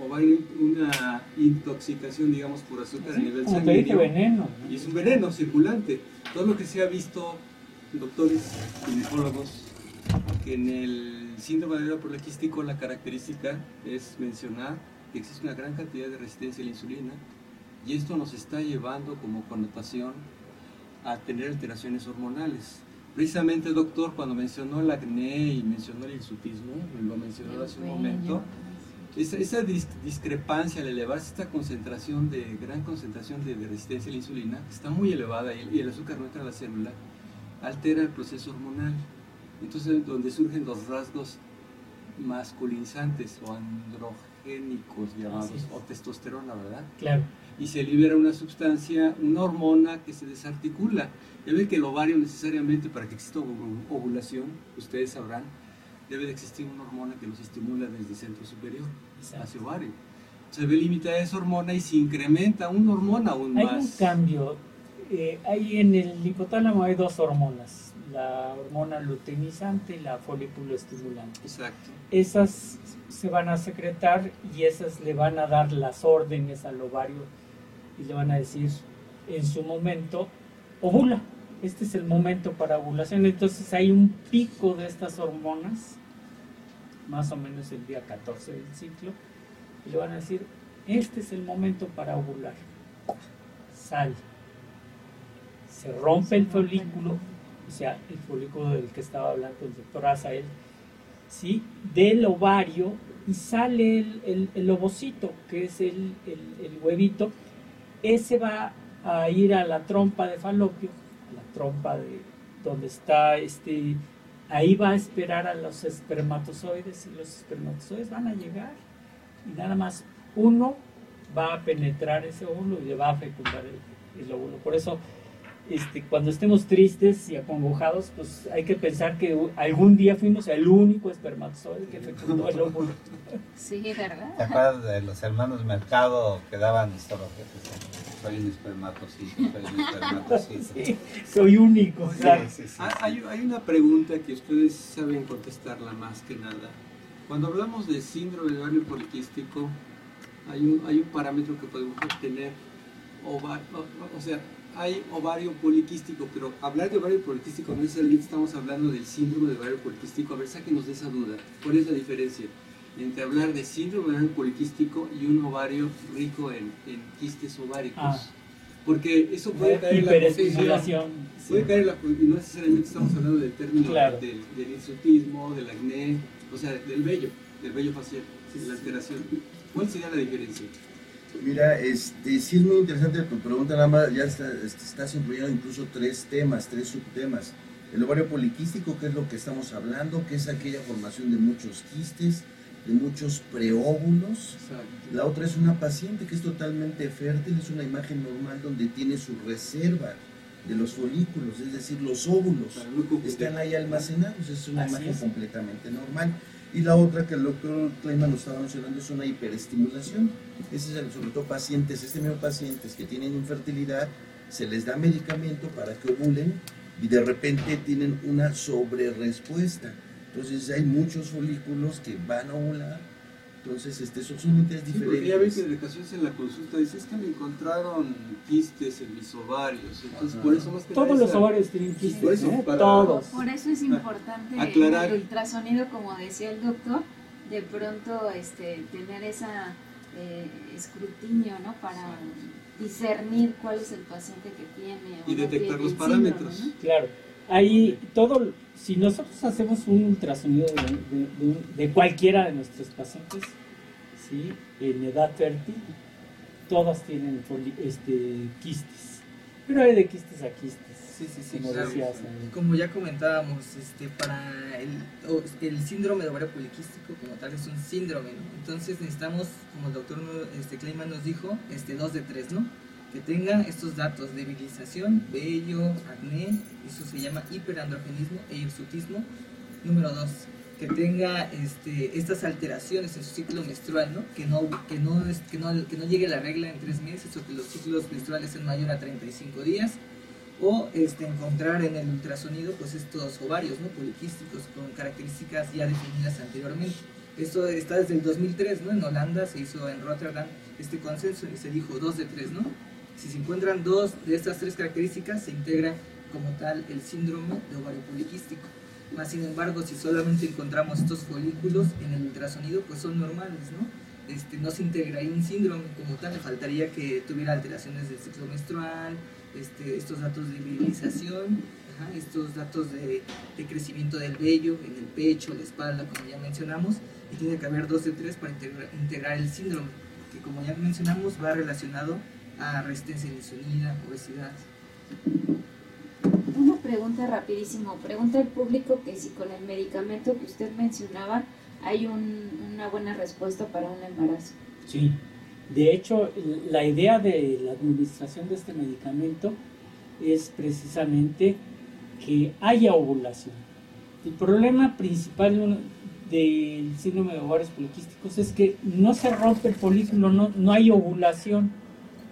o va a haber una intoxicación, digamos, por azúcar a nivel sanguíneo. veneno. Y es un veneno circulante. Todo lo que se ha visto, doctores, ginecólogos, que en el síndrome de poliquístico la característica es mencionar que existe una gran cantidad de resistencia a la insulina y esto nos está llevando como connotación a tener alteraciones hormonales. Precisamente, doctor, cuando mencionó el acné y mencionó el insutismo, lo mencionó hace un momento, esa, discrepancia al elevarse esta concentración de gran concentración de, resistencia a la insulina, que está muy elevada y el, azúcar no entra a la célula, altera el proceso hormonal. Entonces, donde surgen los rasgos masculinizantes o androgénicos llamados, o testosterona, ¿verdad? Claro. Y se libera una sustancia, una hormona que se desarticula. Ya ven que el ovario necesariamente para que exista ovulación, ustedes sabrán, debe de existir una hormona que los estimula desde el centro superior hacia ovario. Se ve limitada esa hormona y se incrementa una hormona aún más. Hay un cambio. Eh, hay en el hipotálamo hay dos hormonas, la hormona luteinizante y la folículo estimulante. Exacto. Esas se van a secretar y esas le van a dar las órdenes al ovario y le van a decir en su momento, ovula, este es el momento para ovulación. Entonces hay un pico de estas hormonas más o menos el día 14 del ciclo, y le van a decir, este es el momento para ovular. Sale. Se rompe el folículo, o sea, el folículo del que estaba hablando el doctor Azael, ¿sí? del ovario y sale el, el, ovocito, que es el, el, huevito. Ese va a ir a la trompa de falopio, a la trompa de donde está este, ahí va a esperar a los espermatozoides y los espermatozoides van a llegar y nada más uno va a penetrar ese óvulo y le va a fecundar el, el óvulo. Por eso este, cuando estemos tristes y acongojados, pues hay que pensar que algún día fuimos el único espermatozoide que fecundó el óvulo. Sí, ¿verdad? ¿Te acuerdas de los hermanos Mercado que daban solo soy un espermatozoide, soy un espermatozoide? Sí, soy único. Sí, ah, hay, hay una pregunta que ustedes saben contestarla más que nada. Cuando hablamos de síndrome de ovario poliquístico, hay un, hay un parámetro que podemos obtener, o, o sea, hay ovario poliquístico, pero hablar de ovario poliquístico no necesariamente estamos hablando del síndrome de ovario poliquístico. A ver, sáquenos de esa duda. ¿Cuál es la diferencia entre hablar de síndrome de ovario poliquístico y un ovario rico en, quistes ováricos? Ah. Porque eso puede caer en la confusión. Puede caer en la y no necesariamente estamos hablando del término del, del insultismo, del acné, o sea, del vello, del vello facial, de la alteración. ¿Cuál sería la diferencia? Mira, este, sí es muy interesante tu pregunta, nada más ya está, este, estás incluyendo incluso tres temas, tres subtemas. El ovario poliquístico, que es lo que estamos hablando, que es aquella formación de muchos quistes, de muchos preóvulos. La otra es una paciente que es totalmente fértil, es una imagen normal donde tiene su reserva de los folículos, es decir, los óvulos están ahí almacenados, es una imagen completamente normal. Y la otra que el doctor Kleiman nos estaba mencionando es una hiperestimulación. Ese es sobre todo pacientes, este mismo pacientes que tienen infertilidad, se les da medicamento para que ovulen y de repente tienen una sobrerespuesta. Entonces hay muchos folículos que van a ovular entonces, este, son diferentes. Sí, porque ya ves que de ocasiones en la consulta dices que me encontraron quistes en mis ovarios. Entonces, por eso más que Todos los ovarios tienen quistes. Por eso, ¿eh? Todos. Por eso es importante aclarar. el ultrasonido, como decía el doctor, de pronto este, tener esa eh, escrutinio, ¿no? Para discernir cuál es el paciente que tiene. Y detectar los parámetros. Claro. Ahí todo si nosotros hacemos un ultrasonido de, cualquiera de nuestros pacientes, ¿sí? en edad fértil, todas tienen este, quistes. Pero hay de quistes a quistes. Sí, sí, sí. Como, como ya comentábamos, este, para el, el, síndrome de ovario poliquístico como tal es un síndrome, ¿no? Entonces necesitamos, como el doctor este, Kleiman nos dijo, este, dos de tres, ¿no? Que tenga estos datos, de debilitación, vello, acné, eso se llama hiperandrogenismo e hirsutismo. Número dos, que tenga este, estas alteraciones en su ciclo menstrual, ¿no? Que, no, que, no, que, no, que no llegue la regla en tres meses o que los ciclos menstruales sean mayor a 35 días. O este, encontrar en el ultrasonido pues, estos ovarios ¿no? poliquísticos con características ya definidas anteriormente. Esto está desde el 2003, ¿no? En Holanda se hizo en Rotterdam este consenso y se dijo dos de tres, ¿no? Si se encuentran dos de estas tres características, se integra como tal el síndrome de ovario poliquístico. Más sin embargo, si solamente encontramos estos folículos en el ultrasonido, pues son normales, ¿no? Este, no se integra ahí un síndrome como tal, le faltaría que tuviera alteraciones del ciclo menstrual, este, estos datos de virilización, estos datos de, crecimiento del vello en el pecho, la espalda, como ya mencionamos, y tiene que haber dos de tres para integrar el síndrome, que como ya mencionamos va relacionado a resistencia insulina, obesidad. Una pregunta rapidísimo. Pregunta el público que si con el medicamento que usted mencionaba hay una buena respuesta para un embarazo. Sí. De hecho, la idea de la administración de este medicamento es precisamente que haya ovulación. El problema principal del síndrome de ovarios poliquísticos es que no se rompe el folículo, no, no hay ovulación.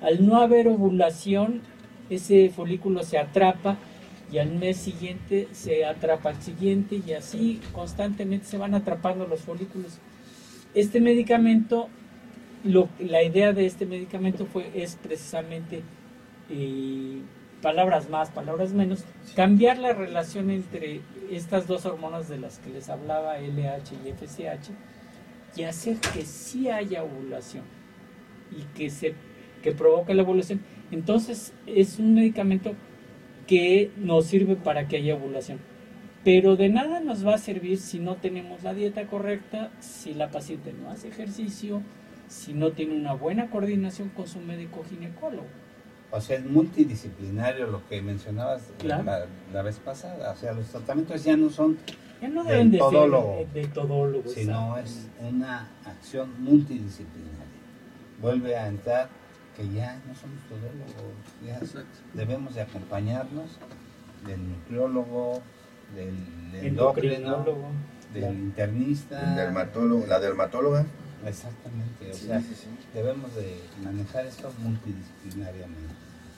Al no haber ovulación, ese folículo se atrapa y al mes siguiente se atrapa al siguiente y así constantemente se van atrapando los folículos. Este medicamento, la idea de este medicamento fue, es precisamente, eh, palabras más, palabras menos, cambiar la relación entre estas dos hormonas de las que les hablaba, LH y FSH, y hacer que sí haya ovulación y que se que provoca la ovulación. Entonces es un medicamento que nos sirve para que haya ovulación. Pero de nada nos va a servir si no tenemos la dieta correcta, si la paciente no hace ejercicio, si no tiene una buena coordinación con su médico ginecólogo. O sea, es multidisciplinario lo que mencionabas la, vez pasada. O sea, los tratamientos ya no son ya no deben de todólogo, de todólogo sino es una acción multidisciplinaria. Vuelve a entrar que ya no somos todólogos, ya debemos de acompañarnos del nutriólogo, del endocrino, del internista, el dermatólogo, la dermatóloga. Exactamente, o sea, debemos de manejar esto multidisciplinariamente.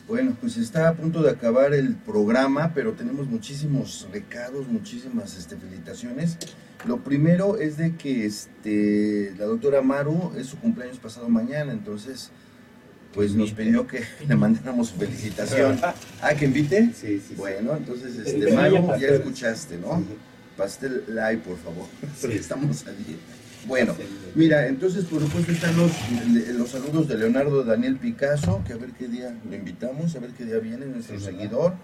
Bueno, pues está a punto de acabar el programa, pero tenemos muchísimos recados, muchísimas este, felicitaciones. Lo primero es de que este, la doctora Maru es su cumpleaños pasado mañana, entonces pues nos pidió que le mandáramos su felicitación. ¿Ah, que invite? Sí, sí. Bueno, entonces, este, Maru, ya escuchaste, ¿no? Pastel live, por favor, porque estamos allí. Bueno, mira, entonces por supuesto están los, los saludos de Leonardo Daniel Picasso, que a ver qué día lo invitamos, a ver qué día viene nuestro seguidor.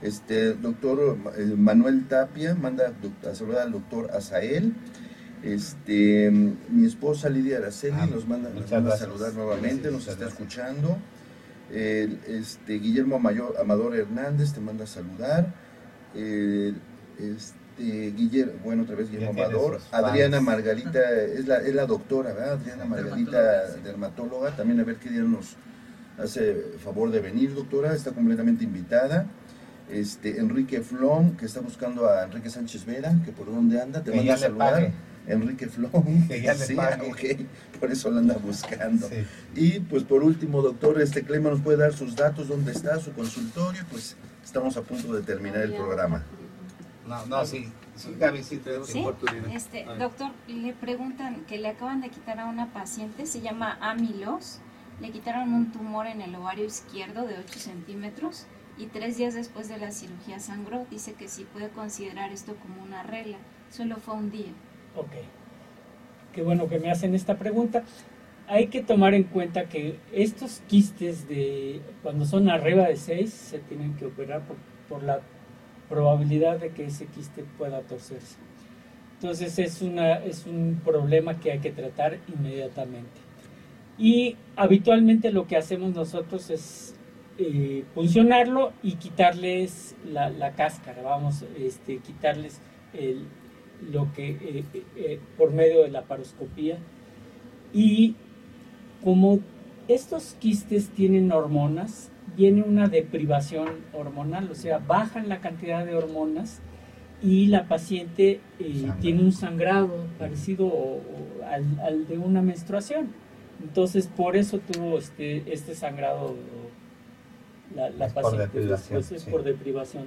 Este doctor eh, Manuel Tapia manda a saludar al doctor Azael. Este, mi esposa Lidia Araceli ah, nos manda, a saludar nuevamente, nos está escuchando. este, Guillermo Amador Hernández te manda a saludar. este, este, Guillermo, bueno, otra vez Guillermo Amador, Adriana Margarita, es la, es la doctora, ¿verdad? Adriana Margarita, dermatóloga, también a ver qué día nos hace favor de venir, doctora, está completamente invitada. Este, Enrique Flom, que está buscando a Enrique Sánchez Vera, que por dónde anda, te manda a saludar. Enrique Flom, que ya le sí, por eso lo anda buscando. Y pues por último, doctor, este Clema nos puede dar sus datos, dónde está su consultorio, pues estamos a punto de terminar el programa. No, no, sí. Sí, Gaby, sí, Este, doctor, le preguntan que le acaban de quitar a una paciente, se llama Amilos, le quitaron un tumor en el ovario izquierdo de 8 centímetros y tres días después de la cirugía sangró. Dice que sí puede considerar esto como una regla, solo fue un día. Ok, qué bueno que me hacen esta pregunta. Hay que tomar en cuenta que estos quistes de cuando son arriba de 6 se tienen que operar por, por la probabilidad de que ese quiste pueda torcerse. Entonces es, una, es un problema que hay que tratar inmediatamente. Y habitualmente lo que hacemos nosotros es eh, funcionarlo y quitarles la, cáscara, vamos, este, quitarles el, lo que eh, eh, por medio de la paroscopía. Y como estos quistes tienen hormonas, viene una deprivación hormonal, o sea, bajan la cantidad de hormonas y la paciente eh, tiene un sangrado parecido al, de una menstruación. Entonces, por eso tuvo este, este sangrado la, paciente. Después es por deprivación.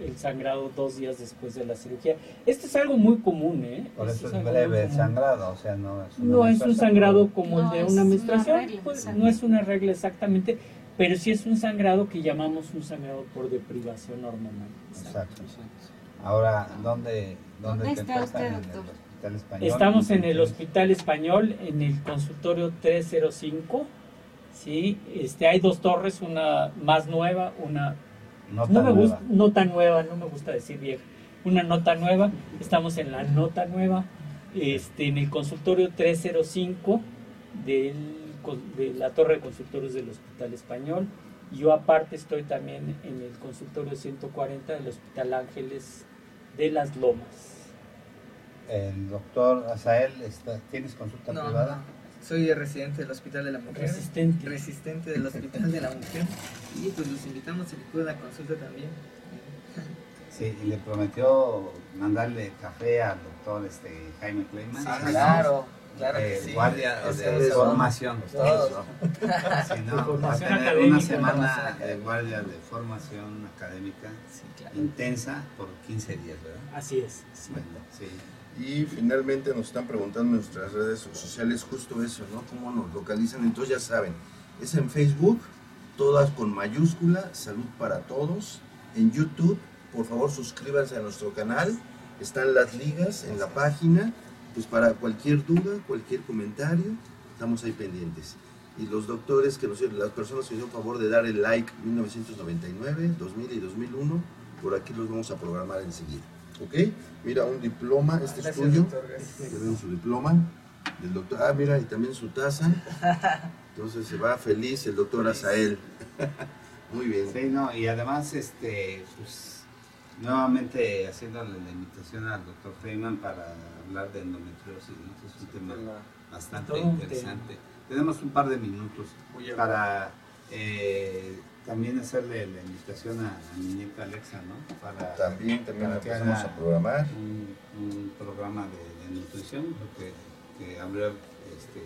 El sangrado dos días después de la cirugía. Esto es algo muy común, ¿eh? Por eso es, breve sangrado, o sea, no es, no es un sangrado como el de una menstruación, pues, no es una regla exactamente, pero sí es un sangrado que llamamos un sangrado por deprivación hormonal. Exacto. Ahora, ¿dónde, dónde, está usted, en doctor? El Hospital Español? Estamos en el Hospital Español, en el consultorio 305. Sí, este, hay dos torres, una más nueva, una no, tan me nueva. no tan nueva, no me gusta decir vieja, una nota nueva. Estamos en la nota nueva, este, en el consultorio 305 del de la torre de consultorios del Hospital Español. Yo aparte estoy también en el consultorio 140 del Hospital Ángeles de las Lomas. El doctor Azael, está, ¿tienes consulta privada? Soy residente del Hospital de la Mujer. Resistente. Resistente del Hospital de la Mujer. Y pues los invitamos a que la consulta también. Sí, y le prometió mandarle café al doctor este, Jaime Kleiman. Sí, claro. Claro eh, guardia de, formación. Todos. va a tener una semana de guardia de formación académica intensa por 15 días, ¿verdad? Así es. Y finalmente nos están preguntando en nuestras redes sociales justo eso, ¿no? ¿Cómo nos localizan? Entonces ya saben, es en Facebook, todas con mayúscula, salud para todos. En YouTube, por favor suscríbanse a nuestro canal, están las ligas en la página pues para cualquier duda, cualquier comentario, estamos ahí pendientes. Y los doctores, que nos, las personas que hicieron favor de dar el like 1999, 2000 y 2001, por aquí los vamos a programar enseguida. ¿Ok? Mira, un diploma, este es tuyo. Su diploma del doctor. Ah, mira, y también su taza. Entonces se va feliz el doctor Azael. Muy bien. Sí, no, y además, este, pues, nuevamente haciéndole la invitación al doctor Feynman para hablar de endometriosis, es un tema bastante interesante. Tenemos un par de minutos para eh, también hacerle la invitación a, mi nieta Alexa, ¿no? Para, también, también para que empezamos a programar. Un, programa de, nutrición, que, que este,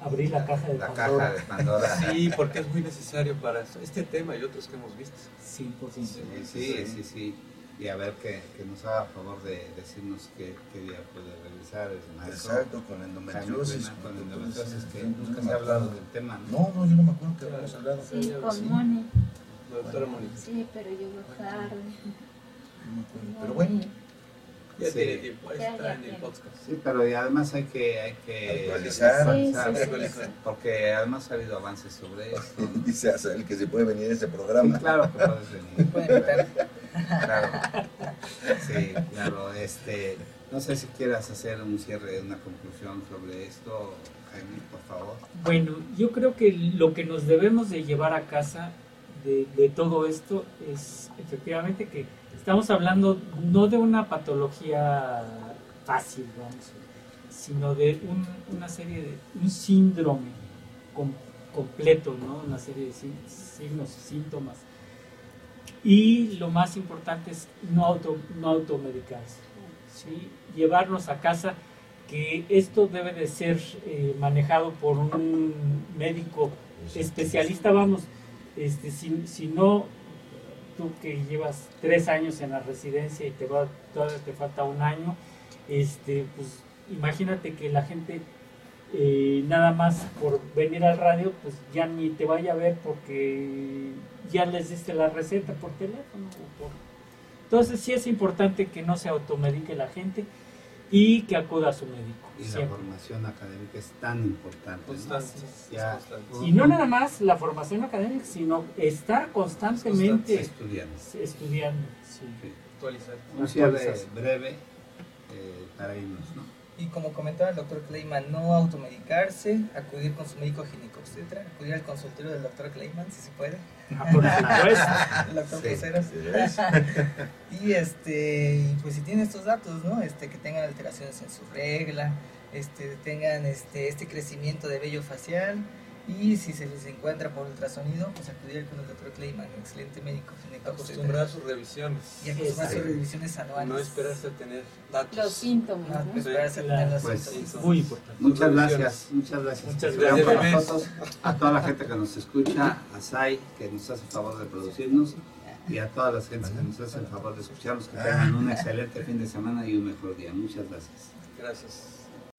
abrir la caja de la Caja de Pandora. Sí, porque es muy necesario para este tema y otros que hemos visto. Sí, sí, sí, sí, sí, Y a ver que, que nos haga favor de decirnos qué, qué día puede regresar. Exacto, con endometriosis. Con endometriosis, que nunca se ha hablado del tema. ¿no? no, yo no me acuerdo que habíamos hablado. Sí, con Moni. Doctora Moni. Sí, pero llegó tarde. Pero bueno. Ya tiene tiempo, está en el podcast. Sí, pero además hay que, hay que actualizar, porque además ha habido avances sobre esto. Dice el que se puede venir a ese programa. claro que puedes venir. Claro. Sí, claro. Este, no sé si quieras hacer un cierre, una conclusión sobre esto, Jaime, por favor. Bueno, yo creo que lo que nos debemos de llevar a casa de, todo esto es efectivamente que estamos hablando no de una patología fácil, sino de una serie de un síndrome completo, ¿no? una serie de signos y síntomas. Y lo más importante es no, auto, no automedicarse, ¿sí? llevarnos a casa que esto debe de ser eh, manejado por un médico especialista, vamos, este, si, si no tú que llevas tres años en la residencia y te va, todavía te falta un año, este, pues imagínate que la gente eh, nada más por venir al radio, pues ya ni te vaya a ver porque ya les diste la receta por teléfono. Entonces sí es importante que no se automedique la gente y que acuda a su médico. Y la formación académica es tan importante. Y no nada más la formación académica, sino estar constantemente estudiando. estudiando Un cierre breve eh, para irnos, ¿no? Y como comentaba el doctor Kleiman, no automedicarse, acudir con su médico ginecobstetra, acudir al consultorio del doctor Kleiman, si se puede. Ah, el doctor Y este, pues si tienen estos datos, ¿no? Este, que tengan alteraciones en su regla, este, tengan este, este crecimiento de vello facial, y si se les encuentra por ultrasonido, pues acudir con el doctor Kleiman, excelente médico Acostumbrar a sus revisiones. Y acostumbrar sus revisiones anuales. No esperarse a tener datos. Los síntomas. No, esperarse a tener los pues, síntomas. Muy importante. Muchas gracias. Muchas gracias. Muchas gracias. a toda la gente que nos escucha, a Sai, que nos hace el favor de producirnos, y a todas las gentes que nos hacen el favor de escucharnos, que tengan un excelente fin de semana y un mejor día. Muchas gracias. Gracias.